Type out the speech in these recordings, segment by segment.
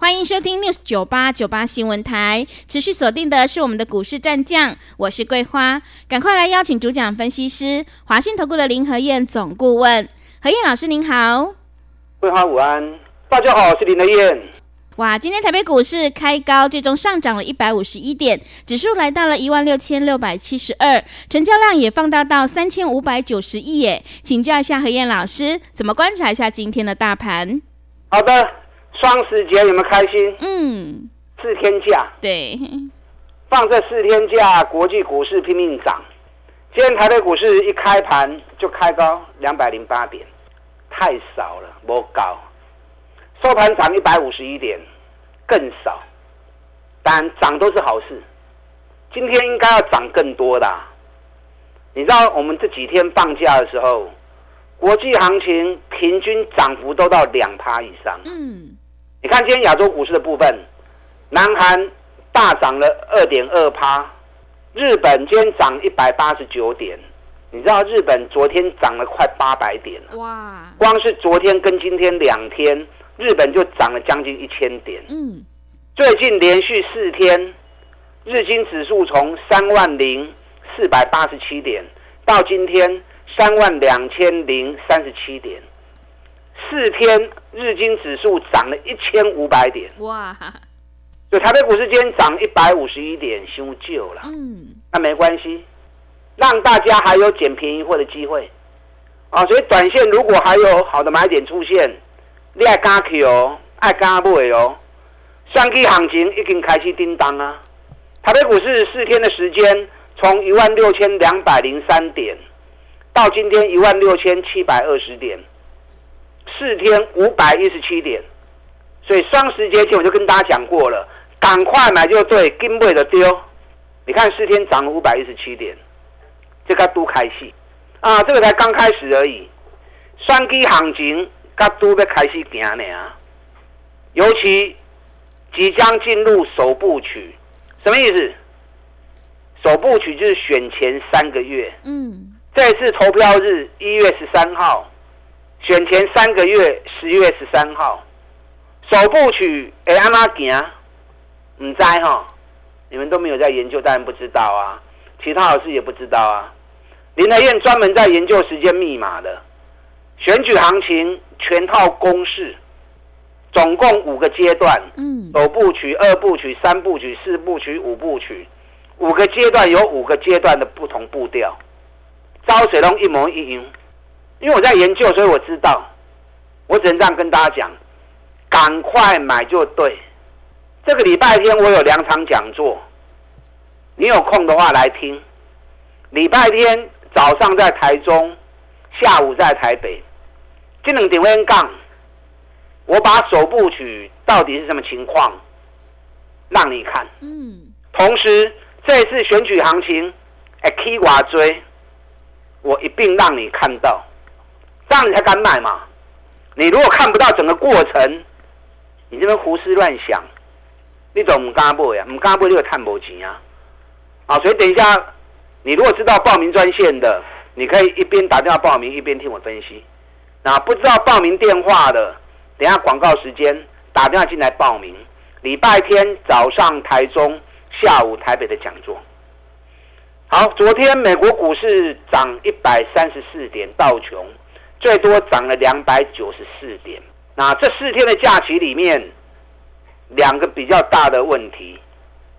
欢迎收听 News 九八九八新闻台，持续锁定的是我们的股市战将，我是桂花，赶快来邀请主讲分析师华信投顾的林和燕总顾问，何燕老师您好，桂花午安，大家好，我是林和燕。哇，今天台北股市开高，最终上涨了一百五十一点，指数来到了一万六千六百七十二，成交量也放大到三千五百九十亿耶，请教一下何燕老师，怎么观察一下今天的大盘？好的。双十节有没有开心？嗯，四天假，对，放这四天假，国际股市拼命涨。今天台北股市一开盘就开高两百零八点，太少了，不高。收盘涨一百五十一点，更少。但涨都是好事，今天应该要涨更多的啊。你知道我们这几天放假的时候，国际行情平均涨幅都到两趴以上。嗯。你看今天亚洲股市的部分，南韩大涨了二点二趴，日本今天涨一百八十九点，你知道日本昨天涨了快八百点了。哇！光是昨天跟今天两天，日本就涨了将近一千点。嗯。最近连续四天，日经指数从三万零四百八十七点到今天三万两千零三十七点。四天，日经指数涨了一千五百点，哇！所以台北股市今天涨一百五十一点，修旧了。嗯，那没关系，让大家还有捡便宜货的机会啊！所以短线如果还有好的买点出现，你爱加去哦，爱加不为哦。上期行情已经开始叮当啊！台北股市四天的时间，从一万六千两百零三点到今天一万六千七百二十点。四天五百一十七点，所以双十节前我就跟大家讲过了，赶快买就对，金贵的丢。你看四天涨了五百一十七点，这个都开戏啊，这个才刚开始而已。双基行情，噶都要开始行呢啊！尤其即将进入首部曲，什么意思？首部曲就是选前三个月。嗯，这次投票日一月十三号。选前三个月，十月十三号，首部曲会按哪行？唔知哈，你们都没有在研究，当然不知道啊。其他老师也不知道啊。林和彦专门在研究时间密码的，选举行情全套公式，总共五个阶段。嗯。首部曲、二部曲、三部曲、四部曲、五部曲，五个阶段有五个阶段的不同步调，招水龙一模一样。因为我在研究，所以我知道，我只能这样跟大家讲，赶快买就对。这个礼拜天我有两场讲座，你有空的话来听。礼拜天早上在台中，下午在台北。这两点会讲，我把首部曲到底是什么情况，让你看。嗯。同时，这次选举行情，哎，K 瓦追，我一并让你看到。这样你才敢买嘛？你如果看不到整个过程，你这边胡思乱想，你怎么敢买呀？唔敢买你就赚不钱啊！啊，所以等一下，你如果知道报名专线的，你可以一边打电话报名，一边听我分析。那不知道报名电话的，等下广告时间打电话进来报名。礼拜天早上台中，下午台北的讲座。好，昨天美国股市涨一百三十四点，道琼。最多涨了两百九十四点。那这四天的假期里面，两个比较大的问题，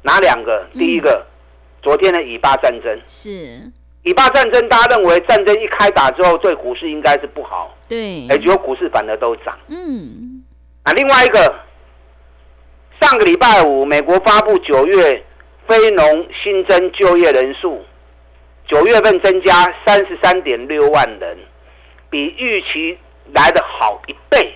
哪两个？第一个，嗯、昨天的以巴战争是以巴战争，大家认为战争一开打之后，对股市应该是不好。对，哎，结果股市反而都涨。嗯，那另外一个，上个礼拜五，美国发布九月非农新增就业人数，九月份增加三十三点六万人。比预期来的好一倍，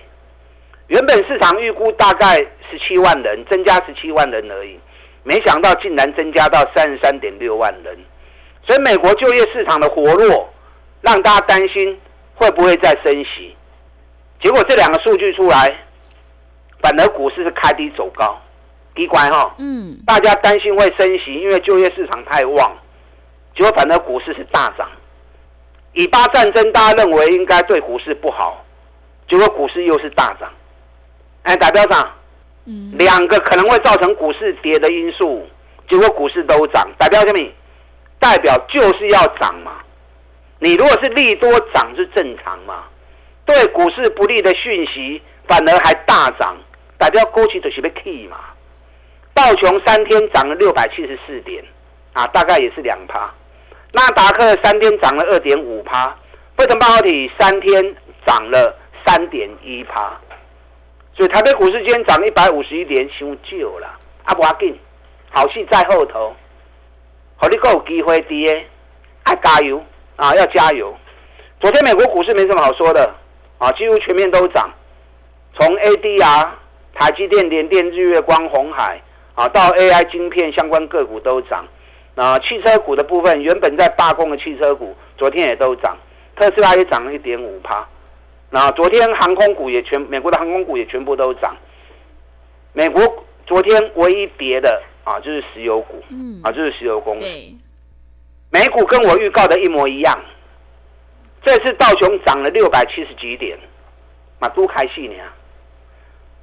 原本市场预估大概十七万人，增加十七万人而已，没想到竟然增加到三十三点六万人，所以美国就业市场的活络，让大家担心会不会再升息。结果这两个数据出来，反而股市是开低走高，奇怪哈。嗯。大家担心会升息，因为就业市场太旺。结果反而股市是大涨。以巴战争，大家认为应该对股市不好，结果股市又是大涨。哎，代表啥？嗯。两个可能会造成股市跌的因素，结果股市都涨，代表什么？代表就是要涨嘛。你如果是利多涨是正常嘛？对股市不利的讯息反而还大涨，代表过去就是被 key 嘛。道琼三天涨了六百七十四点，啊，大概也是两趴。纳达克三天涨了二点五趴，费城半导体三天涨了三点一趴。所以台北股市今天涨一百五十一点，伤少了。啊，不要紧，好戏在后头，好你够有机会跌，爱加油啊，要加油。昨天美国股市没什么好说的。啊，几乎全面都涨，从 ADR、台积电、联电、日月光、红海啊，到 AI 晶片相关个股都涨。啊，汽车股的部分，原本在罢工的汽车股，昨天也都涨，特斯拉也涨了一点五趴。那昨天航空股也全，美国的航空股也全部都涨。美国昨天唯一跌的啊，就是石油股，嗯，啊，就是石油公司。美股跟我预告的一模一样。这次道琼涨了六百七十几点，嘛都开戏呢。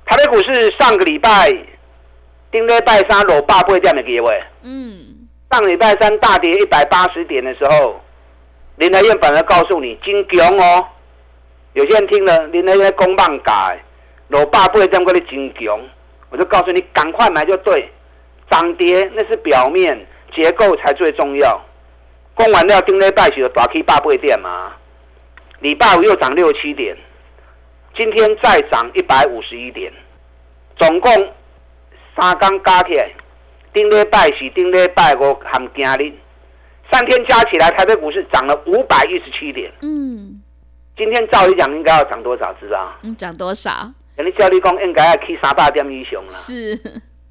台北股市上个礼拜，顶礼拜三落百八点的机会。嗯。上礼拜三大跌一百八十点的时候，林德燕本来告诉你金强哦，有些人听了林德燕公棒改，落百八点过的金强，我就告诉你赶快买就对，涨跌那是表面，结构才最重要。公完料顶礼拜是就大起八八点嘛。礼拜五又涨六七点，今天再涨一百五十一点，总共三天加起来，顶礼拜四、顶礼拜五含今日，三天加起来，台北股市涨了五百一十七点。嗯，今天照理讲应该要涨多少？知道？嗯，涨多少？人家教你讲应该要去三百点以上了。是，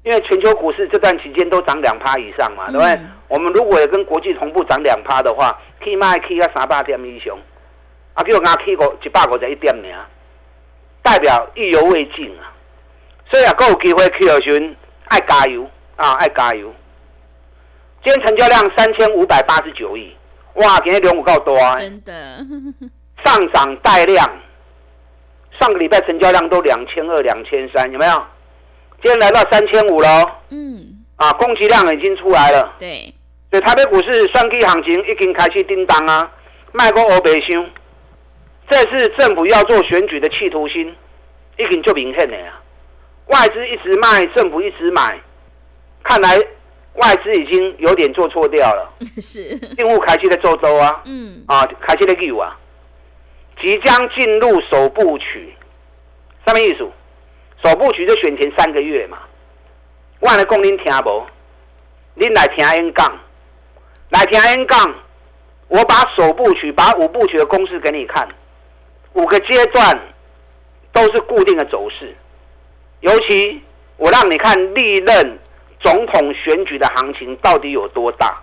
因为全球股市这段期间都涨两趴以上嘛，对不对？嗯、我们如果也跟国际同步涨两趴的话，起码可以要三百点以上。啊，叫我刚起过一百五十一点呢，代表意犹未尽啊！所以啊，够有机会去的时候，爱加油啊，爱加油！今天成交量三千五百八十九亿，哇，今天量有够多啊！真的，上涨带量，上个礼拜成交量都两千二、两千三，有没有？今天来到三千五了，嗯，啊，供给量已经出来了，对，所以台北股市双 K 行情已经开始叮当啊，卖过欧北箱。这是政府要做选举的企图心，已经就明显了呀。外资一直卖，政府一直买，看来外资已经有点做错掉了。是，进入开启的周周啊，嗯，啊，开启的 Q 啊，即将进入首部曲，什么意思？首部曲就选前三个月嘛。我来供您听不？您来听演讲，来听演讲，我把首部曲、把五部曲的公式给你看。五个阶段都是固定的走势，尤其我让你看历任总统选举的行情到底有多大。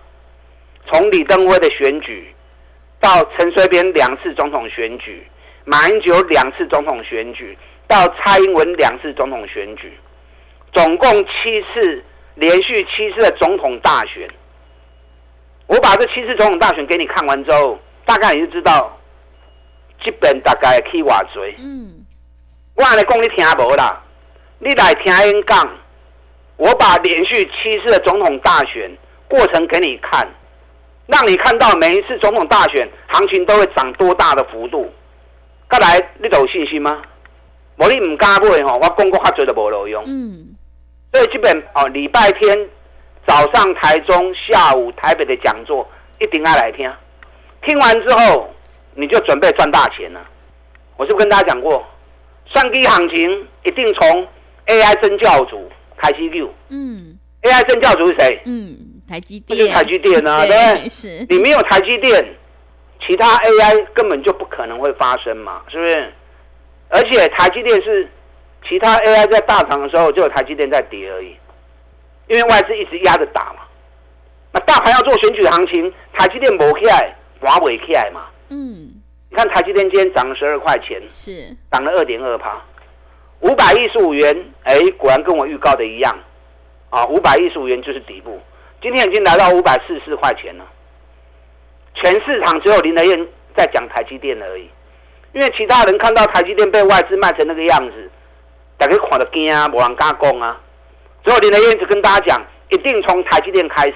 从李登辉的选举到陈水扁两次总统选举，马英九两次总统选举，到蔡英文两次总统选举，总共七次连续七次的总统大选。我把这七次总统大选给你看完之后，大概你就知道。基本大概去偌济。嗯，我来讲你听无啦，你来听演讲。我把连续七次的总统大选过程给你看，让你看到每一次总统大选行情都会涨多大的幅度。再来，你都有信心吗？我你唔敢买吼，我讲过较济都无路用。嗯，所以基本哦，礼拜天早上台中，下午台北的讲座一定要来听。听完之后。你就准备赚大钱了。我是不是跟大家讲过，上低行情一定从 AI 真教主台积六。嗯，AI 真教主是谁？嗯，台积电。就是台积电啊，对，对不对？是。你没有台积电，其他 AI 根本就不可能会发生嘛，是不是？而且台积电是其他 AI 在大涨的时候，就有台积电在跌而已，因为外资一直压着打嘛。那大盘要做选举行情，台积电没起来，华为起来嘛。嗯，你看台积电今天涨了十二块钱，是涨了二点二趴，五百一十五元，哎，果然跟我预告的一样，啊，五百一十五元就是底部，今天已经来到五百四十四块钱了。全市场只有林德彦在讲台积电而已，因为其他人看到台积电被外资卖成那个样子，大家看得惊啊，没人敢讲啊。只有林德彦只跟大家讲，一定从台积电开始。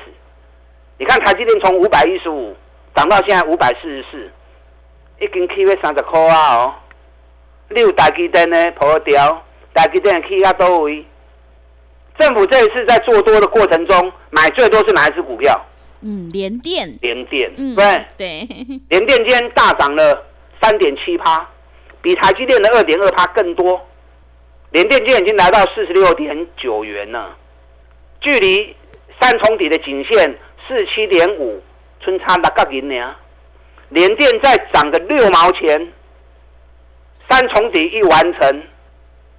你看台积电从五百一十五涨到现在五百四十四，已经起要三十块啊哦。你有台积电呢破掉，大基电起到多位？政府这一次在做多的过程中，买最多是哪一支股票？嗯，联电，联电，嗯，对对，联电今天大涨了三点七趴，比台积电的二点二趴更多。联电今天已经来到四十六点九元了，距离三重底的颈线四七点五，春差六角银呢。联电再涨个六毛钱，三重底一完成，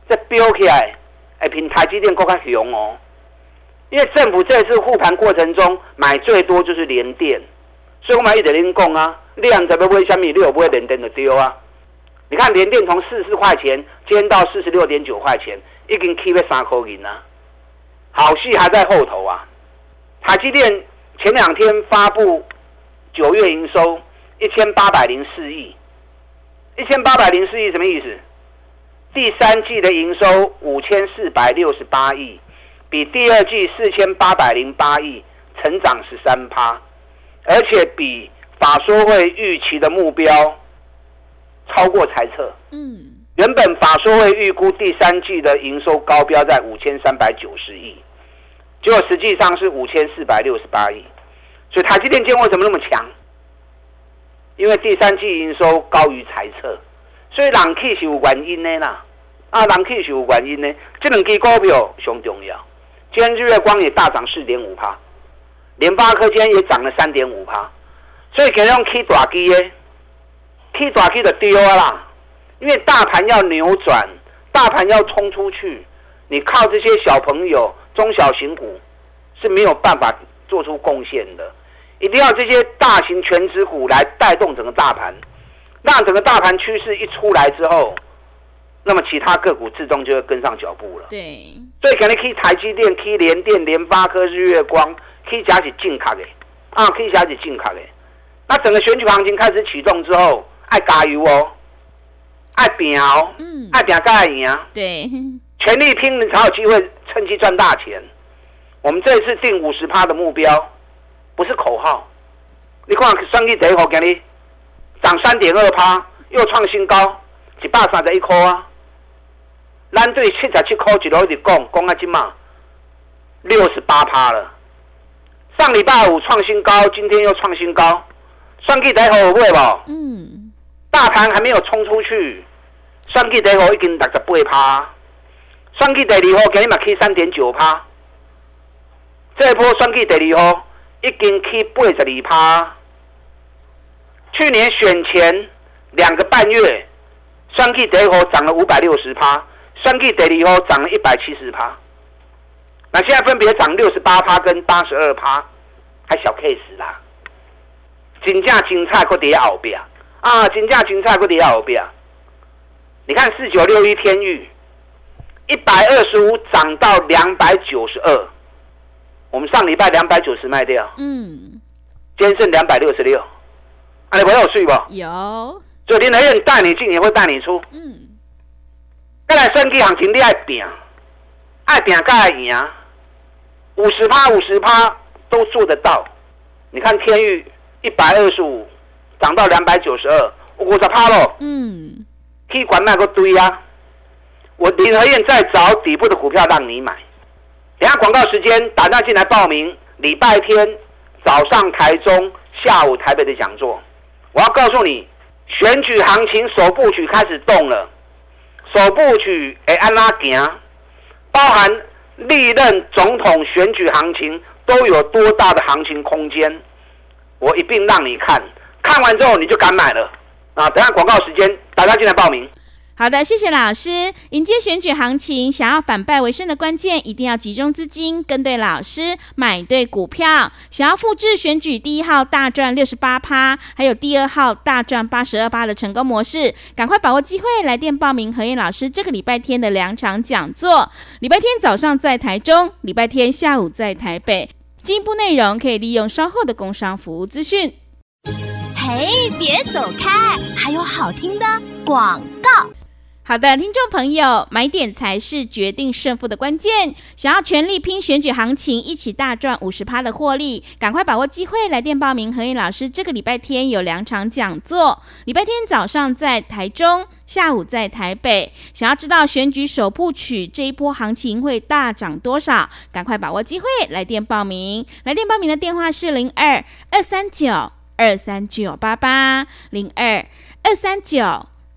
这飙起来，哎，比台积电更加雄哦。因为政府这次护盘过程中买最多就是联电，所以我们一直在讲啊，量怎么会下面六不会联电的丢啊？你看联电从四十块钱，今天到四十六点九块钱，已经 keep 了三块银啊，好戏还在后头啊！台积电前两天发布九月营收一千八百零四亿，一千八百零四亿什么意思？第三季的营收五千四百六十八亿。比第二季四千八百零八亿成长十三趴，而且比法说会预期的目标超过猜测。嗯，原本法说会预估第三季的营收高标在五千三百九十亿，结果实际上是五千四百六十八亿。所以台积电今天为什么那么强？因为第三季营收高于财测，所以人气是有原因的啦。啊，人气是有原因的，这两支股票相重要。今天日月光也大涨四点五趴，联发科今天也涨了三点五趴，所以可以用 K 大机耶，K 大机的丢啦，因为大盘要扭转，大盘要冲出去，你靠这些小朋友、中小型股是没有办法做出贡献的，一定要这些大型全值股来带动整个大盘，让整个大盘趋势一出来之后。那么其他个股自动就会跟上脚步了。对，所以肯定可以台积电、可以联电、联发科、日月光，可以加起进卡的啊，可以加起进卡的。那整个选举行情开始启动之后，爱加油哦，爱拼哦，嗯，爱拼才会赢啊。对，全力拼，你才有机会趁机赚大钱。我们这一次定五十趴的目标，不是口号。你看，算计第一号给你涨三点二趴，又创新高，一百三十一块啊。咱对七十七块一路一直讲，讲啊，今嘛六十八趴了。上礼拜五创新高，今天又创新高，算计第一号会不？嗯。大盘还没有冲出去，算计第一号已经六十八趴，算计第二号今日嘛起三点九趴。这一波算计第二号已经起八十二趴。去年选前两个半月，算计第一号涨了五百六十趴。算计第二号涨了一百七十趴，那现在分别涨六十八趴跟八十二趴，还小 case 啦。金价金菜搁跌后边啊，金价金菜搁跌后边。你看四九六一天钰，一百二十五涨到两百九十二，我们上礼拜两百九十卖掉，嗯，今天剩两百六十六，啊，你回有去不？有。所以林和燕带你进也会带你出，嗯。再来算计行情，你爱拼，爱拼才会赢，五十趴五十趴都做得到。你看天域一百二十五涨到两百九十二，五十趴咯。嗯，可以管那个堆啊。我林和燕在找底部的股票让你买。等下广告时间，打电进来报名。礼拜天早上台中，下午台北的讲座。我要告诉你，选举行情首部曲开始动了。首部曲会按哪行？包含历任总统选举行情都有多大的行情空间？我一并让你看，看完之后你就敢买了啊！等下广告时间，大家进来报名。好的，谢谢老师。迎接选举行情，想要反败为胜的关键，一定要集中资金，跟对老师，买对股票。想要复制选举第一号大赚六十八趴，还有第二号大赚八十二趴的成功模式，赶快把握机会，来电报名何燕老师这个礼拜天的两场讲座。礼拜天早上在台中，礼拜天下午在台北。进一步内容可以利用稍后的工商服务资讯。嘿，别走开，还有好听的广告。好的，听众朋友，买点才是决定胜负的关键。想要全力拼选举行情，一起大赚五十趴的获利，赶快把握机会，来电报名。何燕老师这个礼拜天有两场讲座，礼拜天早上在台中，下午在台北。想要知道选举首部曲这一波行情会大涨多少，赶快把握机会，来电报名。来电报名的电话是零二二三九二三九八八零二二三九。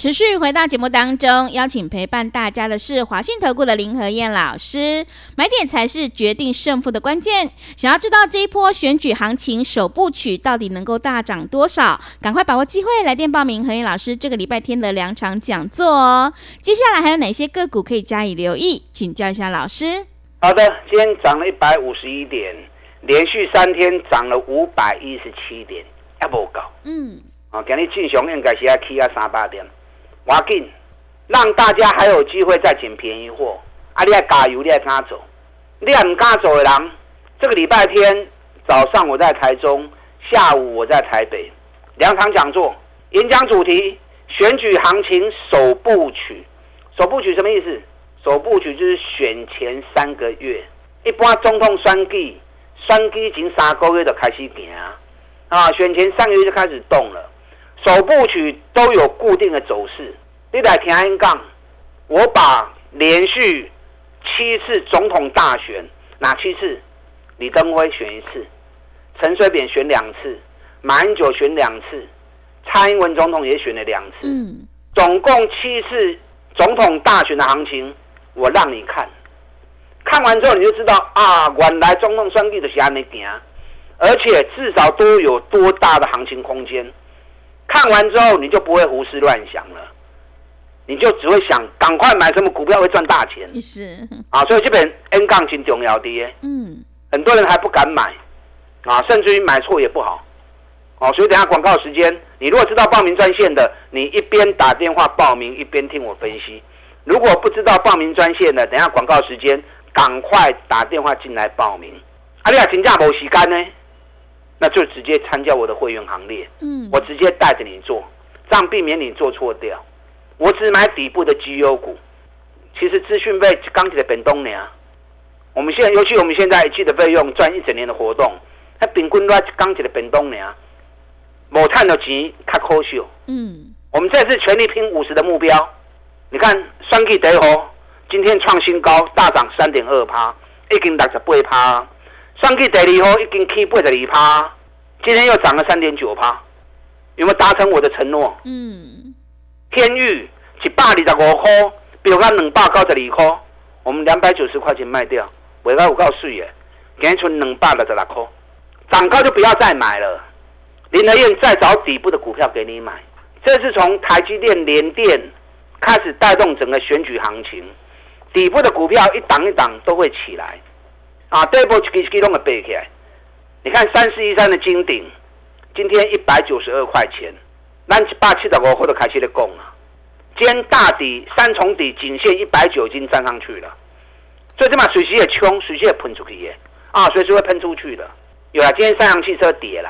持续回到节目当中，邀请陪伴大家的是华信投顾的林和燕老师。买点才是决定胜负的关键。想要知道这一波选举行情首部曲到底能够大涨多少？赶快把握机会，来电报名和燕老师这个礼拜天的两场讲座哦。接下来还有哪些个股可以加以留意？请教一下老师。好的，今天涨了一百五十一点，连续三天涨了五百一十七点，也不高。嗯，啊，今日正常应该是要起啊三百点。挖紧，让大家还有机会再捡便宜货。啊，你要加油，你要敢走，你要唔敢走的人，这个礼拜天早上我在台中，下午我在台北，两场讲座，演讲主题：选举行情首部曲。首部曲什么意思？首部曲就是选前三个月，一般总统选举，选举前三个月就开始行啊，选前三个月就开始动了。首部曲都有固定的走势。你来平安杠，我把连续七次总统大选，哪七次？李登辉选一次，陈水扁选两次，马英九选两次，蔡英文总统也选了两次。嗯，总共七次总统大选的行情，我让你看。看完之后你就知道啊，原来总统选举的是安尼行，而且至少都有多大的行情空间。看完之后，你就不会胡思乱想了，你就只会想赶快买什么股票会赚大钱。是啊，所以这边 N 杠挺重要的。嗯，很多人还不敢买啊，甚至于买错也不好。哦，所以等下广告时间，你如果知道报名专线的，你一边打电话报名，一边听我分析；如果不知道报名专线的，等下广告时间，赶快打电话进来报名。啊，你啊，请假没时间呢？那就直接参加我的会员行列，嗯，我直接带着你做，这样避免你做错掉。我只买底部的绩优股，其实资讯费刚起的本东年，我们现在尤其我们现在一季的费用赚一整年的活动，它平均都刚起的本东年，某探的钱卡可秀，嗯，我们这次全力拼五十的目标，你看双 K 得吼，今天创新高，大涨三点二趴，已经六十八趴。上去第二号已经起八十二趴，今天又涨了三点九趴，有没有达成我的承诺？嗯。天钰一百二十五块，比如讲两百九十二块，我们两百九十块钱卖掉，尾盘有够水耶，今天存两百六十六块，涨高就不要再买了。林德燕再找底部的股票给你买，这是从台积电、联电开始带动整个选举行情，底部的股票一档一档都会起来。啊，这一波基基动的背起来，你看三四一三的金顶，今天一百九十二块钱，咱一百七十五块就开始在攻了。今天大底三重底颈线一百九已经站上去了，最起码水时也冲，水时也喷出去耶，啊，随时会喷出去的。有啊，今天三洋汽车跌了，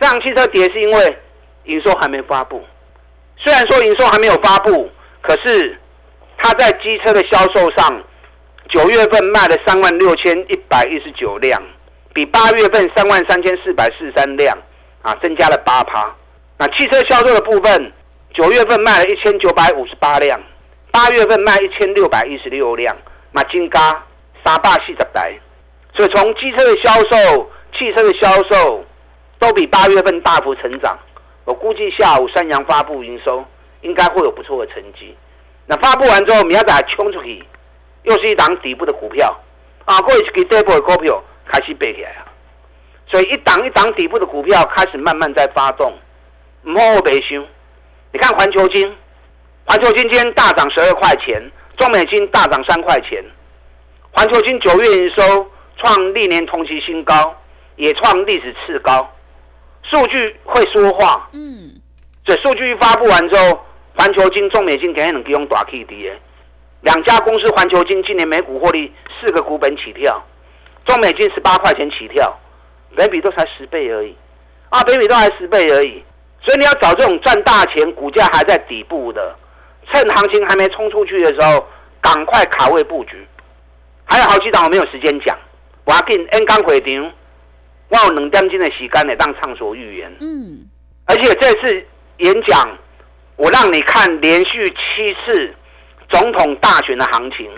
三洋汽车跌是因为营收还没发布，虽然说营收还没有发布，可是它在机车的销售上。九月份卖了三万六千一百一十九辆，比八月份三万三千四百四十三辆啊，增加了八趴。那汽车销售的部分，九月份卖了一千九百五十八辆，八月份卖一千六百一十六辆，马金嘎三百四十台。所以从机车的销售、汽车的销售都比八月份大幅成长。我估计下午三阳发布营收，应该会有不错的成绩。那发布完之后，明仔再冲出去，又是一档底部的股票啊，过去给底部的股票开始背起来啊。所以一档一档底部的股票开始慢慢在发动，唔好我白想。你看环球金，环球晶今天大涨十二块钱，中美金大涨三块钱。环球金九月营收创历年同期新高，也创历史次高。数据会说话，嗯，所以数据发布完之后，环球金、中美金肯定能给用大 K D 的。两家公司，环球金今年每股获利四个股本起跳，中美金十八块钱起跳，本比都才十倍而已，啊，本比都还十倍而已。所以你要找这种赚大钱、股价还在底部的，趁行情还没冲出去的时候，赶快卡位布局。还有好几档我没有时间讲，我要跟 N 刚回场，我有两点钟的时间来当畅所欲言。嗯，而且这次演讲，我让你看连续七次总统大选的行情，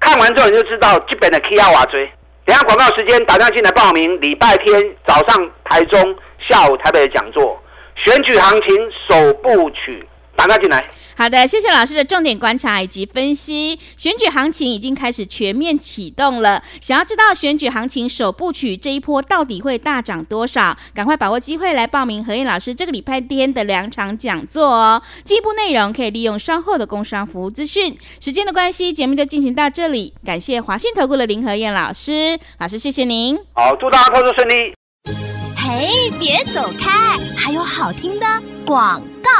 看完之后你就知道基本的 K 要瓦追。等下广告时间，打电话进来报名，礼拜天早上台中，下午台北的讲座。选举行情首部曲，打电话进来。好的，谢谢老师的重点观察以及分析。选举行情已经开始全面启动了，想要知道选举行情首部曲这一波到底会大涨多少？赶快把握机会来报名何燕老师这个礼拜天的两场讲座哦。进一步内容可以利用稍后的工商服务资讯。时间的关系，节目就进行到这里。感谢华信投顾的林何燕老师，老师谢谢您。好，祝大家操作顺利。嘿，别走开，还有好听的广告。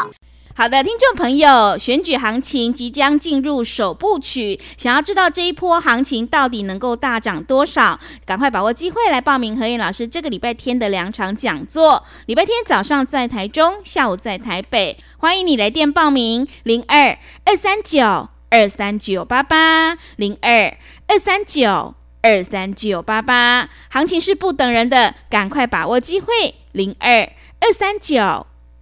好的，听众朋友，选举行情即将进入首部曲，想要知道这一波行情到底能够大涨多少？赶快把握机会来报名何燕老师这个礼拜天的两场讲座。礼拜天早上在台中，下午在台北，欢迎你来电报名：零二二三九二三九八八零二二三九。二三九八八，行情是不等人的，赶快把握机会。零二二三九